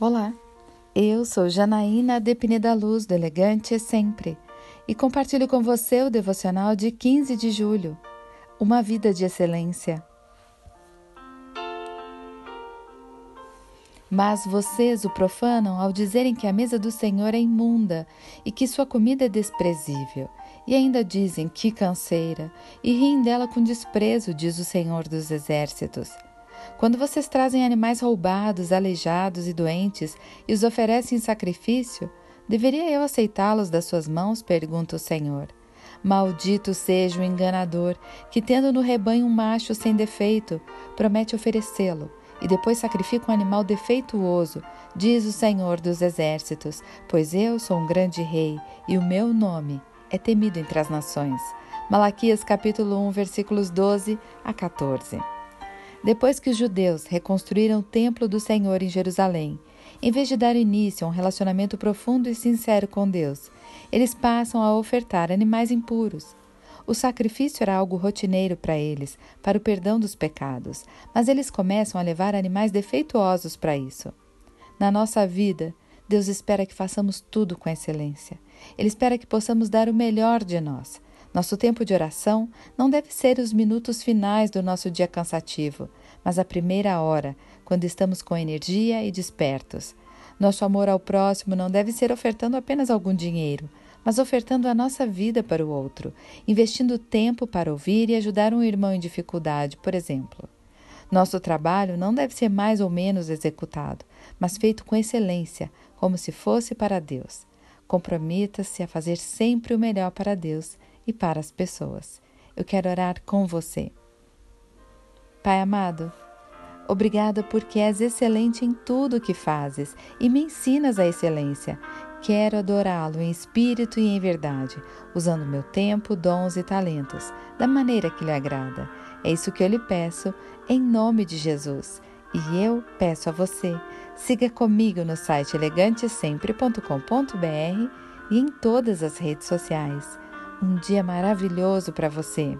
Olá, eu sou Janaína Depine da Luz, do Elegante Sempre, e compartilho com você o devocional de 15 de julho, Uma Vida de Excelência. Mas vocês o profanam ao dizerem que a mesa do Senhor é imunda e que sua comida é desprezível, e ainda dizem que canseira, e riem dela com desprezo, diz o Senhor dos Exércitos. Quando vocês trazem animais roubados, aleijados e doentes e os oferecem em sacrifício, deveria eu aceitá-los das suas mãos? pergunta o Senhor. Maldito seja o enganador que, tendo no rebanho um macho sem defeito, promete oferecê-lo e depois sacrifica um animal defeituoso, diz o Senhor dos Exércitos, pois eu sou um grande rei e o meu nome é temido entre as nações. Malaquias capítulo 1, versículos 12 a 14. Depois que os judeus reconstruíram o templo do Senhor em Jerusalém, em vez de dar início a um relacionamento profundo e sincero com Deus, eles passam a ofertar animais impuros. O sacrifício era algo rotineiro para eles, para o perdão dos pecados, mas eles começam a levar animais defeituosos para isso. Na nossa vida, Deus espera que façamos tudo com excelência. Ele espera que possamos dar o melhor de nós. Nosso tempo de oração não deve ser os minutos finais do nosso dia cansativo, mas a primeira hora, quando estamos com energia e despertos. Nosso amor ao próximo não deve ser ofertando apenas algum dinheiro, mas ofertando a nossa vida para o outro, investindo tempo para ouvir e ajudar um irmão em dificuldade, por exemplo. Nosso trabalho não deve ser mais ou menos executado, mas feito com excelência, como se fosse para Deus. Comprometa-se a fazer sempre o melhor para Deus e para as pessoas. Eu quero orar com você. Pai amado, obrigada porque és excelente em tudo o que fazes e me ensinas a excelência. Quero adorá-lo em espírito e em verdade, usando meu tempo, dons e talentos, da maneira que lhe agrada. É isso que eu lhe peço, em nome de Jesus. E eu peço a você, siga comigo no site elegantesempre.com.br e em todas as redes sociais. Um dia maravilhoso para você!